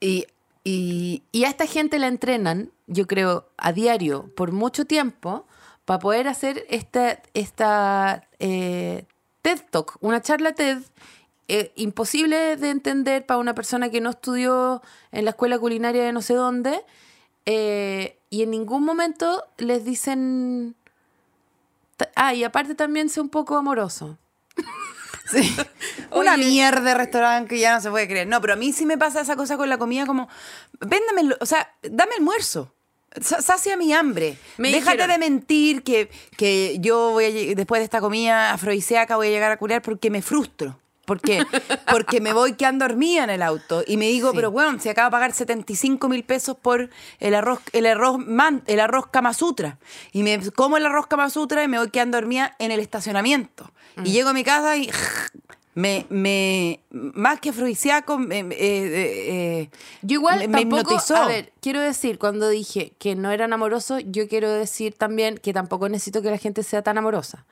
Y, y Y a esta gente la entrenan, yo creo, a diario, por mucho tiempo, para poder hacer esta, esta eh, TED Talk, una charla TED, eh, imposible de entender para una persona que no estudió en la escuela culinaria de no sé dónde, eh, y en ningún momento les dicen... Ah, y aparte también sé un poco amoroso. Sí. Una Oye. mierda de restaurante que ya no se puede creer. No, pero a mí sí me pasa esa cosa con la comida como, véndame, o sea, dame almuerzo. Sa- Sacia mi hambre. Me Déjate dijeron- de mentir que, que yo voy a, después de esta comida afrodisíaca voy a llegar a curar porque me frustro. Porque, porque me voy quedando dormida en el auto y me digo, Sí. pero bueno, se acaba de pagar 75 mil pesos por el arroz, el arroz man, el arroz Kama Sutra. Y me como el arroz Kama Sutra y me voy quedando dormida en el estacionamiento. Mm. Y llego a mi casa y me, me más que afrodisíaco, me- eh, eh, eh, Yo igual me- me tampoco, hipnotizó. a ver, quiero decir, cuando dije que no eran amorosos, yo quiero decir también que tampoco necesito que la gente sea tan amorosa.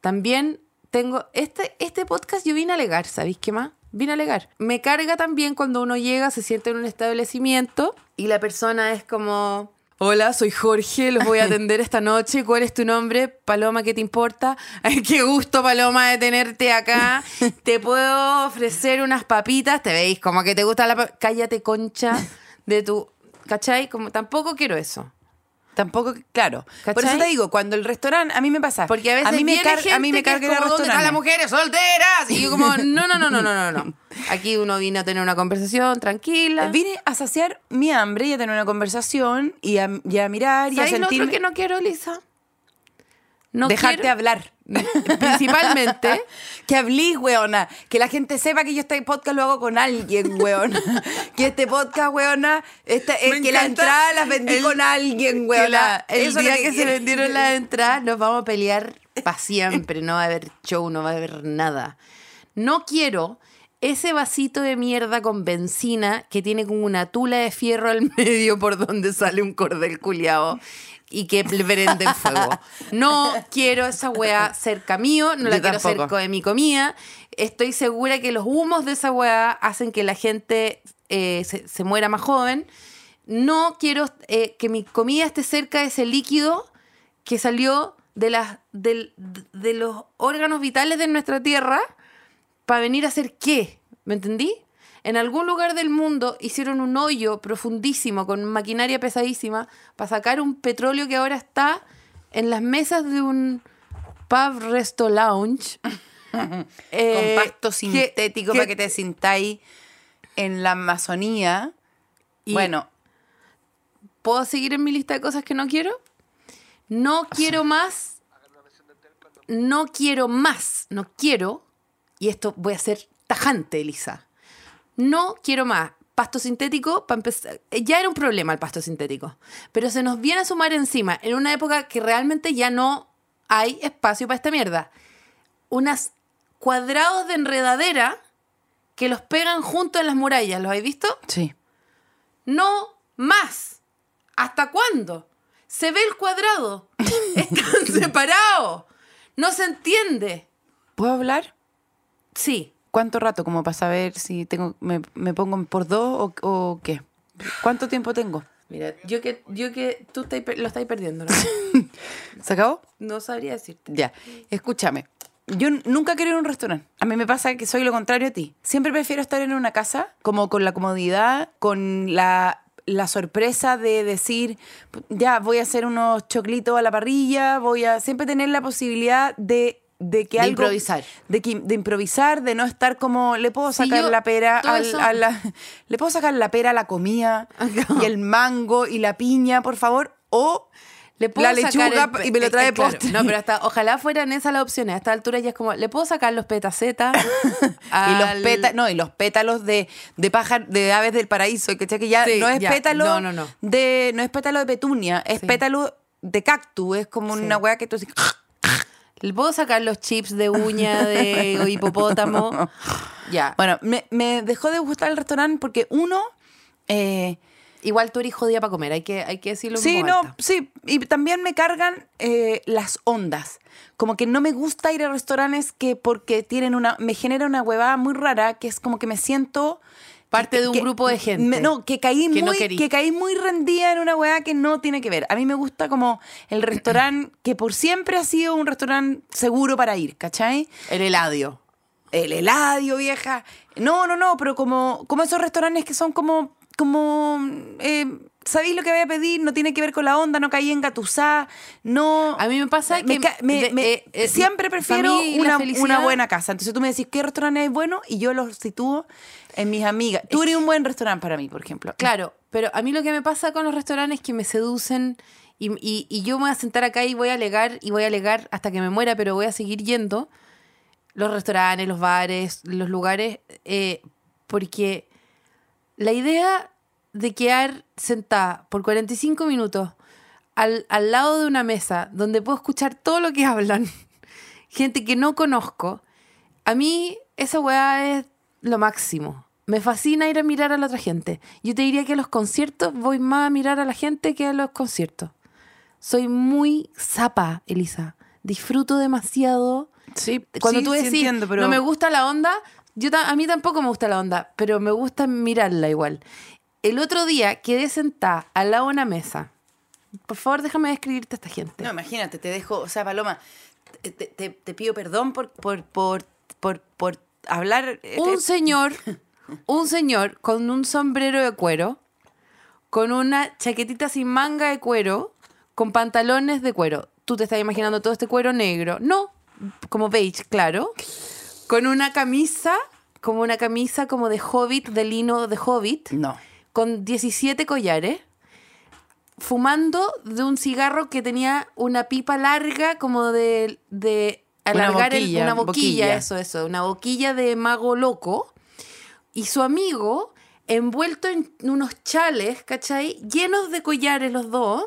También tengo, este, este podcast yo vine a alegar, ¿sabéis qué más? Vine a alegar. Me carga también cuando uno llega, se siente en un establecimiento y la persona es como... Hola, soy Jorge, los voy a atender esta noche. ¿Cuál es tu nombre? Paloma, ¿qué te importa? Ay, qué gusto, Paloma, de tenerte acá. Te puedo ofrecer unas papitas. Te veis como que te gusta la Cállate, concha, de tu... ¿Cachai? Como tampoco quiero eso. Tampoco, claro. Por ¿Cachai? eso te digo, cuando el restaurante, a mí me pasa. Porque a veces mí me a mí me es carga a como, ¿dónde están las mujeres solteras? Y yo como, no, no, no, no, no, no, no. Aquí uno vino a tener una conversación tranquila. Vine a saciar mi hambre y a tener una conversación y a, y a mirar y a ¿Sabes lo otro sentirme... que no quiero, Lisa? No dejarte quiero- hablar. Principalmente, Que hablís, weona. Que la gente sepa que yo este podcast lo hago con alguien, weona. que este podcast, weona, esta, es Me que la entrada las vendí el- con alguien, que weona. la- el Eso es día lo que, se vendieron las entradas, nos vamos a pelear para siempre. No va a haber show, no va a haber nada. No quiero ese vasito de mierda con benzina que tiene como una tula de fierro al medio por donde sale un cordel culiao y que prende en fuego. No quiero esa weá cerca mío, no la quiero tampoco. cerca de mi comida. Estoy segura que los humos de esa weá hacen que la gente eh, se, se muera más joven. No quiero eh, que mi comida esté cerca de ese líquido que salió de, las, del- de los órganos vitales de nuestra tierra para venir a hacer qué. ¿Me entendí? En algún lugar del mundo hicieron un hoyo profundísimo con maquinaria pesadísima para sacar un petróleo que ahora está en las mesas de un pub resto lounge. Eh, con pasto sintético que- para que te sintáis en la Amazonía. Y- bueno, ¿Puedo seguir en mi lista de cosas que no quiero? No quiero más. No quiero más. No quiero. Y esto voy a ser tajante, Elisa. No quiero más. Pasto sintético, para empezar. eh, Ya era un problema el pasto sintético. Pero se nos viene a sumar encima en una época que realmente ya no hay espacio para esta mierda. Unas cuadrados de enredadera que los pegan junto en las murallas. ¿Los habéis visto? sí. No más. ¿Hasta cuándo? Se ve el cuadrado. Están separados. No se entiende. ¿Puedo hablar? Sí. ¿Cuánto rato como para saber si tengo me, me pongo por dos o, o qué? ¿Cuánto tiempo tengo? Mira, yo que, yo que tú estáis lo estáis perdiendo, ¿no? ¿Se acabó? No sabría decirte. Ya, escúchame. Yo nunca quiero ir a un restaurante. A mí me pasa que soy lo contrario a ti. Siempre prefiero estar en una casa, como con la comodidad, con la, la sorpresa de decir, ya, voy a hacer unos choclitos a la parrilla, voy a siempre tener la posibilidad de, de que De algo... improvisar. De, que- de improvisar, de no estar como, le puedo Sí, sacar yo- la pera al- a la... Le puedo sacar la pera a la comida y el mango y la piña, por favor. O Le puedo la sacar lechuga el y me lo eh, trae eh, claro. postre. No, pero hasta ojalá fueran esas las opciones. A esta altura ya es como, le puedo sacar los petacetas. Y los pétalos, no, y los pétalos de, de pájaro, de aves del paraíso. Que ya Sí, no es ya. pétalo No, no, no. de, no es pétalo de petunia, es Sí. pétalo de cactus, es como una weá que tú así, Le puedo sacar los chips de uña de hipopótamo. Ya. Bueno, me, me dejó de gustar el restaurante porque uno, eh, Igual tú eres jodida para comer, hay que, hay que decirlo sí, no, alta. sí, y también me cargan eh, las ondas. Como que no me gusta ir a restaurantes que porque tienen una, me genera una huevada muy rara, que es como que me siento Parte de un que- grupo de gente. me- no, que caí que muy, que caí muy rendida en una hueá que no tiene que ver. A mí me gusta como el restaurante que por siempre ha sido un restaurante seguro para ir, ¿cachai? El heladio. el heladio, vieja. No, no, no, pero como, como esos restaurantes que son como, como, eh, ¿sabéis lo que voy a pedir? No tiene que ver con la onda, no caí en gatusá, no... A mí me pasa Me que me- eh, eh, siempre prefiero una, una buena casa. Entonces tú me decís, ¿qué restaurante es bueno? Y yo los sitúo en mis amigas. Tú eres un buen restaurante para mí, por ejemplo. Claro, pero a mí lo que me pasa con los restaurantes es que me seducen y, y- y yo me voy a sentar acá y voy a alegar y voy a alegar hasta que me muera, pero voy a seguir yendo. Los restaurantes, los bares, los lugares, eh, porque la idea de quedar sentada por 45 minutos al, al lado de una mesa donde puedo escuchar todo lo que hablan, gente que no conozco, a mí esa weá es lo máximo. Me fascina ir a mirar a la otra gente. Yo te diría que a los conciertos voy más a mirar a la gente que a los conciertos. Soy muy zapa, Elisa. Disfruto demasiado. Sí, Cuando sí, tú sí decís, entiendo, pero... no me gusta la onda, yo a mí tampoco me gusta la onda, pero me gusta mirarla igual. El otro día quedé sentada al lado de una mesa. Por favor, déjame describirte a esta gente. No, imagínate, te dejo, o sea, Paloma, te, te- te pido perdón por, por, por, por, por hablar... eh, un te- señor, un señor con un sombrero de cuero, con una chaquetita sin manga de cuero, con pantalones de cuero. Tú te estás imaginando todo este cuero negro. No, como beige, claro. Con una camisa, como una camisa como de hobbit, de lino de hobbit, No. con 17 collares, fumando de un cigarro que tenía una pipa larga como de, de Una alargar el- boquilla, una boquilla, boquilla. eso, eso, una boquilla de mago loco. Y su amigo, envuelto en unos chales, ¿cachai? Llenos de collares los dos.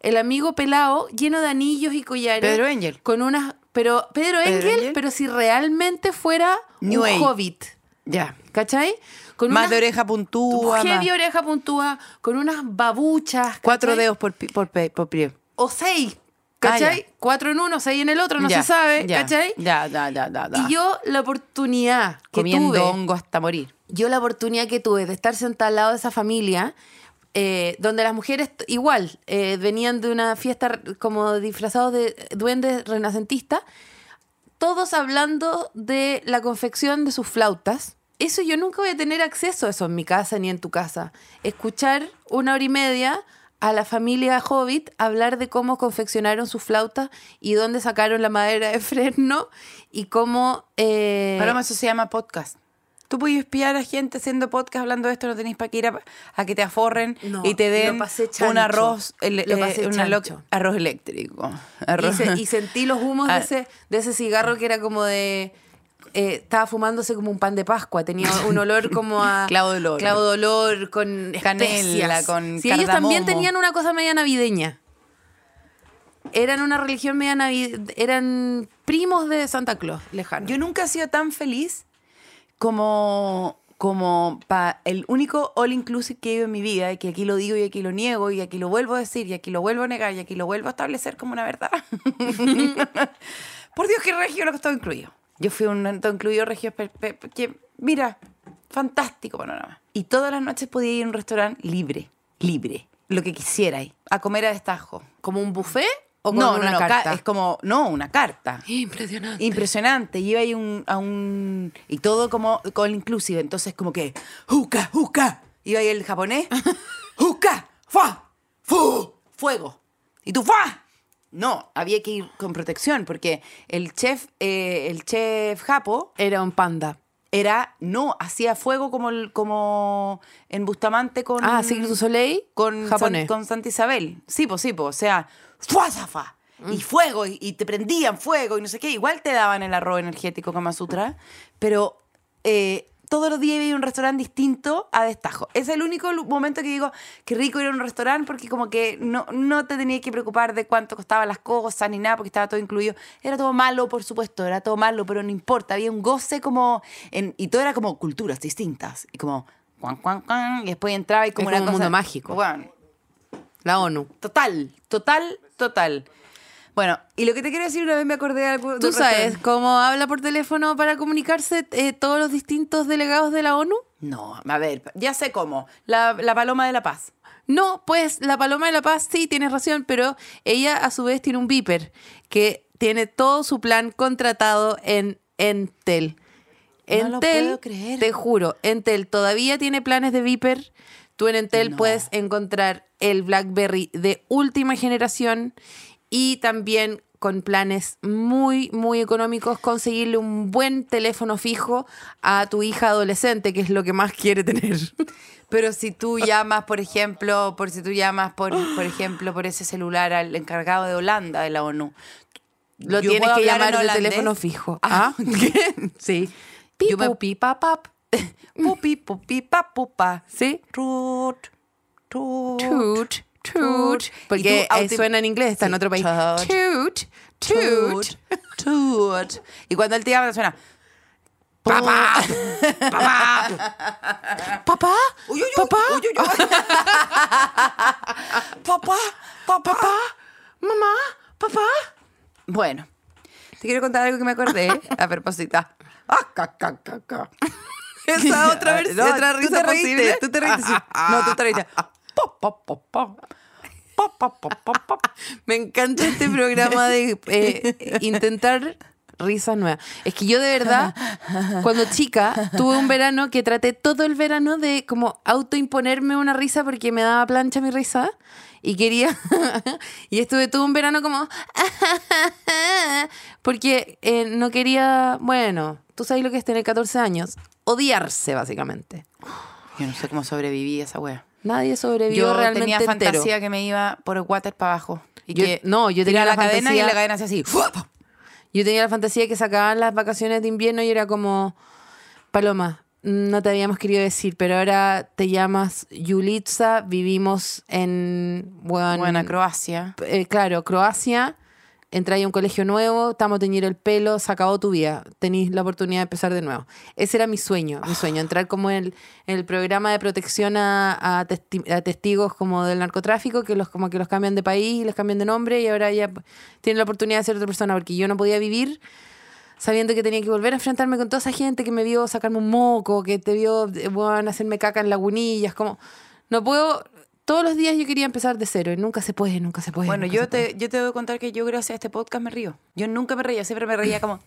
El amigo pelado, lleno de anillos y collares. Pedro Angel. Con unas... Pero Pedro, Pedro Engel, pero si realmente fuera New un Age. hobbit, Ya. ¿cachai? Con Más unas- de oreja puntúa, heavy más- oreja puntúa, con unas babuchas. cuatro dedos por, pie. O seis, ¿cachai? Cuatro en uno, seis en el otro, no Ya, se sabe, ya, ¿cachai? Ya, ya, ya, ya, ya. Y yo la oportunidad que Comiendo tuve, hongo hasta morir. yo la oportunidad que tuve de estar sentada al lado de esa familia, eh, donde las mujeres igual eh, venían de una fiesta como disfrazados de duendes renacentistas, todos hablando de la confección de sus flautas. Eso yo nunca voy a tener acceso a eso en mi casa ni en tu casa. Escuchar una hora y media a la familia Hobbit hablar de cómo confeccionaron sus flautas y dónde sacaron la madera de fresno y cómo... eh, Paloma, eso se llama podcast. Tú puedes espiar a gente haciendo podcast hablando de esto, no tenéis para que ir a, a que te aforren No, y te den un arroz, el- Lo eh, una lo- arroz eléctrico. Y, Arroz- se- y sentí los humos de, Ah. ese, de ese cigarro que era como de... eh, estaba fumándose como un pan de Pascua, tenía un olor como a... Clavo de olor. Clavo de olor, con Canela, con Sí, ellos también tenían una cosa media navideña. Eran una religión media navideña, eran primos de Santa Claus, lejano. Yo nunca he sido tan feliz como, como para el único all inclusive que he ido en mi vida, y que aquí lo digo y aquí lo niego, y aquí lo vuelvo a decir, y aquí lo vuelvo a negar, y aquí lo vuelvo a establecer como una verdad. Por Dios, que regio lo que todo incluido. Yo fui un todo incluido regio que, mira, fantástico panorama. Y todas las noches podía ir a un restaurante libre, libre, lo que quisiera, a comer a destajo. ¿Como un buffet o No, una no, carta? es como, no, una carta. Impresionante. Impresionante. Iba ahí un, a un. Y todo como con inclusive. Entonces, como que. ¡Juca! ¡Juca! Iba ahí el japonés. ¡Juca! ¡Fa! ¡Fu! ¡Fuego! ¿Y tú fa! No, había que ir con protección porque el chef, eh, el chef japo Era un panda. era, no, hacía fuego como, el- como en Bustamante con... Ah, du Soleil con, japonés. San- con Santa Isabel. Sí, pues sí, pues, o sea, ¡fuazafa! Mm. Y fuego, y, y te prendían fuego, y no sé qué. Igual te daban el arroz energético Kama Sutra, pero eh, todos los días iba a un restaurante distinto a destajo. Es el único momento que digo, qué rico ir a un restaurante, porque como que no, no te tenías que preocupar de cuánto costaban las cosas ni nada, porque estaba todo incluido. Era todo malo, por supuesto, era todo malo, pero no importa. Había un goce como, en, y todo era como culturas distintas, y como... Cuan, cuan, cuan, y después entraba y como Es una un cosa- mundo mágico. Bueno, La ONU. Total, total, total. Bueno, y lo que te quiero decir, una vez me acordé de algo. ¿Tú sabes cómo habla por teléfono para comunicarse eh, todos los distintos delegados de la ONU? No, a ver, ya sé cómo. La, la paloma de la paz. No, pues la Paloma de la Paz sí tienes razón, pero ella a su vez tiene un Viper que tiene todo su plan contratado en Entel. No lo Entel, puedo creer. te juro, Entel todavía tiene planes de Viper. Tú en Entel No. puedes encontrar el BlackBerry de última generación y también con planes muy, muy económicos conseguirle un buen teléfono fijo a tu hija adolescente, que es lo que más quiere tener. Pero si tú llamas, por ejemplo, por si tú llamas, por, por ejemplo, por ese celular al encargado de Holanda de la ONU. Lo ¿yo tienes que hablar en llamar de teléfono fijo. Ah, ¿Qué? Sí. Yo me- pipa, pap. Pupi, pupi, pa, pupa. Sí. Tut, tut, Toot, toot. Porque tú eh, suena en inglés, está en Sí, otro país. toot, Toot, toot. Y cuando él te llama, suena. Papá. Papá. Papá. Uy, uy, Papá. uy, papá, papá. Mamá. Papá. Bueno, te quiero contar algo que me acordé a propósito. Ah. Esa otra versión, no, otra tú risa te reíste, posible. Tú te reíste. sí. No, tú te reíste. Pa, pa, pa, Me encanta este programa de eh, intentar risas nuevas. Es que yo de verdad, cuando chica, tuve un verano que traté todo el verano de como autoimponerme una risa porque me daba plancha mi risa y quería... y estuve todo un verano como... porque eh, no quería, bueno, tú sabes lo que es tener 14 años, odiarse básicamente. Yo no sé cómo sobreviví a esa wea. Nadie sobrevivió Yo realmente tenía entero. fantasía que me iba por el water para abajo. Y Yo- que no, yo tenía la la cadena y fantasía- la cadena hacía así. Yo tenía la fantasía de que sacaban las vacaciones de invierno y era como, Paloma, no te habíamos querido decir, pero ahora te llamas Yulitza, vivimos en, bueno, Bueno, Croacia. eh, claro, Croacia, entráis a un colegio nuevo, estamos a teñir el pelo, se acabó tu vida, tenéis la oportunidad de empezar de nuevo. Ese era mi sueño, mi sueño, entrar como en el, el programa de protección a, a a testigos como del narcotráfico, que los como que los cambian de país, les cambian de nombre y ahora ya tienen la oportunidad de ser otra persona, porque yo no podía vivir sabiendo que tenía que volver a enfrentarme con toda esa gente que me vio sacarme un moco, que te vio eh, bueno, hacerme caca en lagunillas, como no puedo todos los días yo quería empezar de cero y nunca se puede, nunca se puede. Bueno, yo te, yo te debo contar que yo gracias a este podcast me río. Yo nunca me reía, siempre me reía como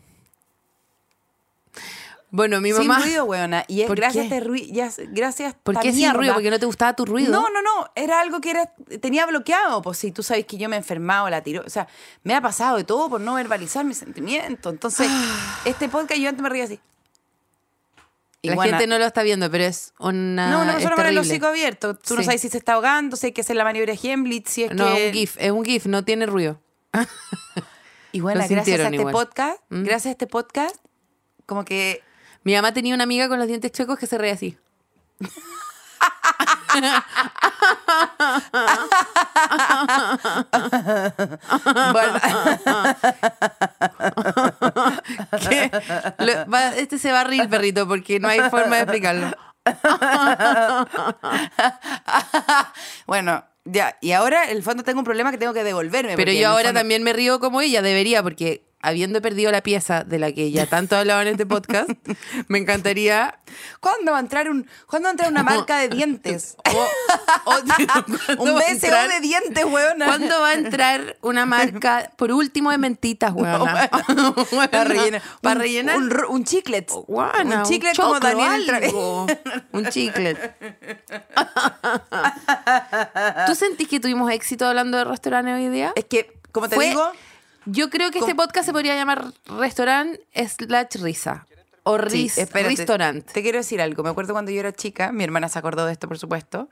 Bueno, mi sin mamá ruido, weona. Y es ¿Por gracias qué? a este ruido, gracias ¿Por qué sin ruido? Porque no te gustaba tu ruido. No, no, no. Era algo que era, tenía bloqueado. Pues si tú sabes que yo me he enfermado, la tiro. O sea, me ha pasado de todo por no verbalizar mis sentimientos. Entonces, este podcast yo antes me reía así. Y La bueno, gente no lo está viendo, pero es una No, una persona con el hocico abierto. Tú no sabes si se está ahogando, si hay que hacer la maniobra de Heimlich, si es No, que... es un GIF, es un GIF, no tiene ruido. Y bueno, gracias a este igual. ¿Mm? podcast, gracias a este podcast, como que Mi mamá tenía una amiga con los dientes chuecos que se reía así. bueno, ¿Qué? Lo- va- este se va a reír, perrito, porque no hay forma de explicarlo. bueno, ya. Y ahora, en el fondo, tengo un problema que tengo que devolverme. Pero yo ahora fondo- también me río como ella, debería, porque habiendo perdido la pieza de la que ya tanto hablaba en este podcast, me encantaría... ¿Cuándo va a entrar un, ¿cuándo va a entrar una marca de dientes? o- ¿cuándo un BSO entrar- de dientes, weona. ¿Cuándo va a entrar una marca, por último, de mentitas, weona? Para rellenar. Para Un- rellenar. Un, un chiclet. Guana, un chiclet como Daniel algo. Un chiclet. ¿Tú sentís que tuvimos éxito hablando de restaurantes hoy día? Es que, como te Fue- digo, Yo creo que este podcast se podría llamar Restaurant slash Risa. o ris- restaurant. Te quiero decir algo. Me acuerdo cuando yo era chica, mi hermana se acordó de esto, por supuesto,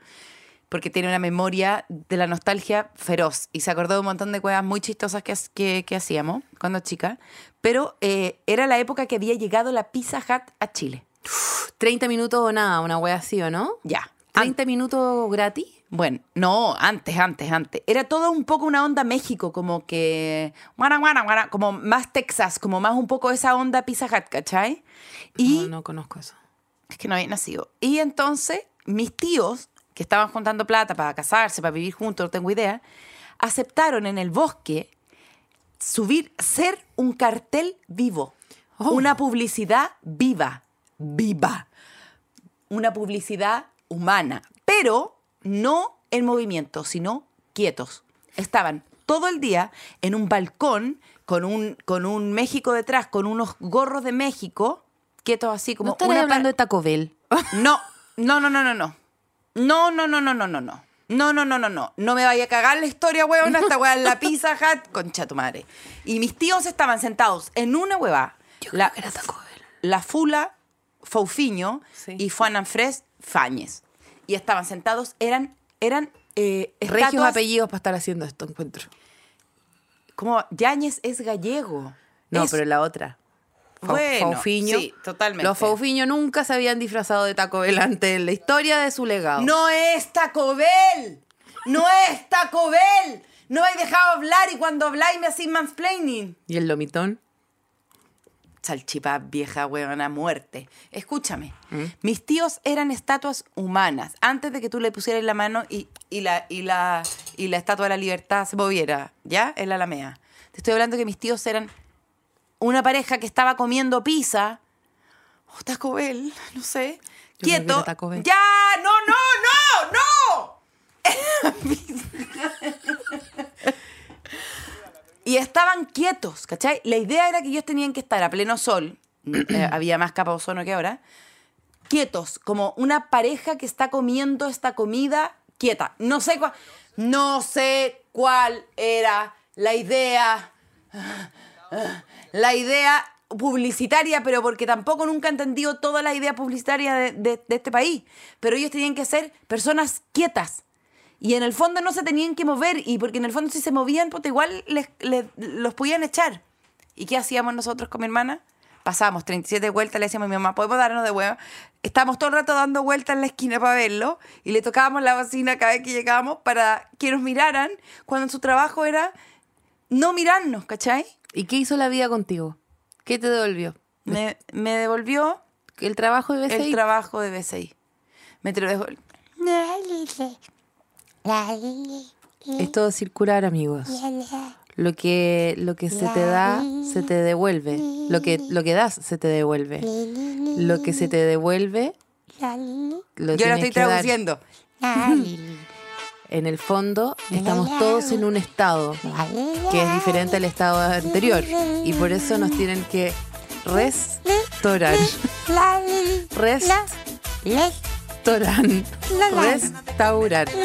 porque tiene una memoria de la nostalgia feroz y se acordó de un montón de cosas muy chistosas que, que hacíamos cuando chica. Pero eh, era la época que había llegado la Pizza Hut a Chile. 30 minutos o nada, una wea así, ¿o no? Ya. 30 minutos gratis. Bueno, no, antes, antes, antes. Era todo un poco una onda México, como que. guara, guara, guara, como más Texas, como más un poco esa onda Pizza Hut, ¿cachai? Y No, no conozco eso. es que no había nacido. Y entonces, mis tíos, que estaban juntando plata para casarse, para vivir juntos, no tengo idea, aceptaron en el bosque subir, ser un cartel vivo. Oh. Una publicidad viva. Viva. Una publicidad humana. Pero no en movimiento, sino quietos. Estaban todo el día en un balcón con un, con un México detrás, con unos gorros de México, quietos así como ¿No estaré una hablando de Taco Bell? no, no, no, no, no, no. No, no, no, no, no, no, no. No, no, no, no, no. No me vaya a cagar la historia, huevón. Esta hueá en la Pizza Hut, concha tu madre. Y mis tíos estaban sentados en una hueva. La, que era Taco Bell. la Fula, Faufiño Sí. y Juan Anfres Fáñez. Y estaban sentados, eran, eran eh, Regios apellidos para estar haciendo esto, encuentro. Como Yáñez es gallego. No, Es- pero la otra. Fau- Bueno, Faufiño. sí, totalmente. Los Faufiño nunca se habían disfrazado de Taco Bell antes en la historia de su legado. No es Taco Bell. No es Taco Bell. No me habéis dejado hablar y cuando habláis me hacéis mansplaining. ¿Y el lomitón? Salchipa vieja huevona muerte. Escúchame. Mis tíos eran estatuas humanas. Antes de que tú le pusieras la mano y, y la, y, la, y la estatua de la libertad se moviera, ¿ya? En la Alameda. Te estoy hablando que mis tíos eran una pareja que estaba comiendo pizza. O Taco Bell, no sé. Yo Quieto. era Taco Bell. ¡Ya! ¡No, no, no! ¡No! y estaban quietos, ¿cachai? La idea era que ellos tenían que estar a pleno sol, eh, había más capa de ozono que ahora, quietos, como una pareja que está comiendo esta comida quieta. No sé cuál, no sé cuál era la idea, la idea publicitaria, pero porque tampoco nunca he entendido toda la idea publicitaria de este país. Pero ellos tenían que ser personas quietas. Y en el fondo no se tenían que mover, y porque en el fondo si se movían, pues igual les, les- los podían echar. ¿Y qué hacíamos nosotros con mi hermana? Pasábamos 37 vueltas, le decíamos a mi mamá, ¿podemos darnos de huevo? Estábamos todo el rato dando vueltas en la esquina para verlo, y le tocábamos la bocina cada vez que llegábamos para que nos miraran, cuando su trabajo era no mirarnos, ¿cachai? ¿Y qué hizo la vida contigo? ¿Qué te devolvió? Me, me devolvió ¿El trabajo de BCI? el trabajo de BCI. Me te lo dejo. Es todo circular, amigos. Lo que, lo que se te da, se te devuelve. Lo que, lo que das, se te devuelve. Lo que se te devuelve, lo Yo lo estoy traduciendo. En el fondo, estamos todos en un estado que es diferente al estado anterior. Y por eso nos tienen que restaurar. Restaurar. Restaurar.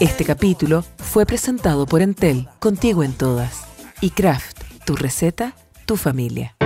Este capítulo fue presentado por Entel, contigo en todas. Y Kraft, tu receta, tu familia.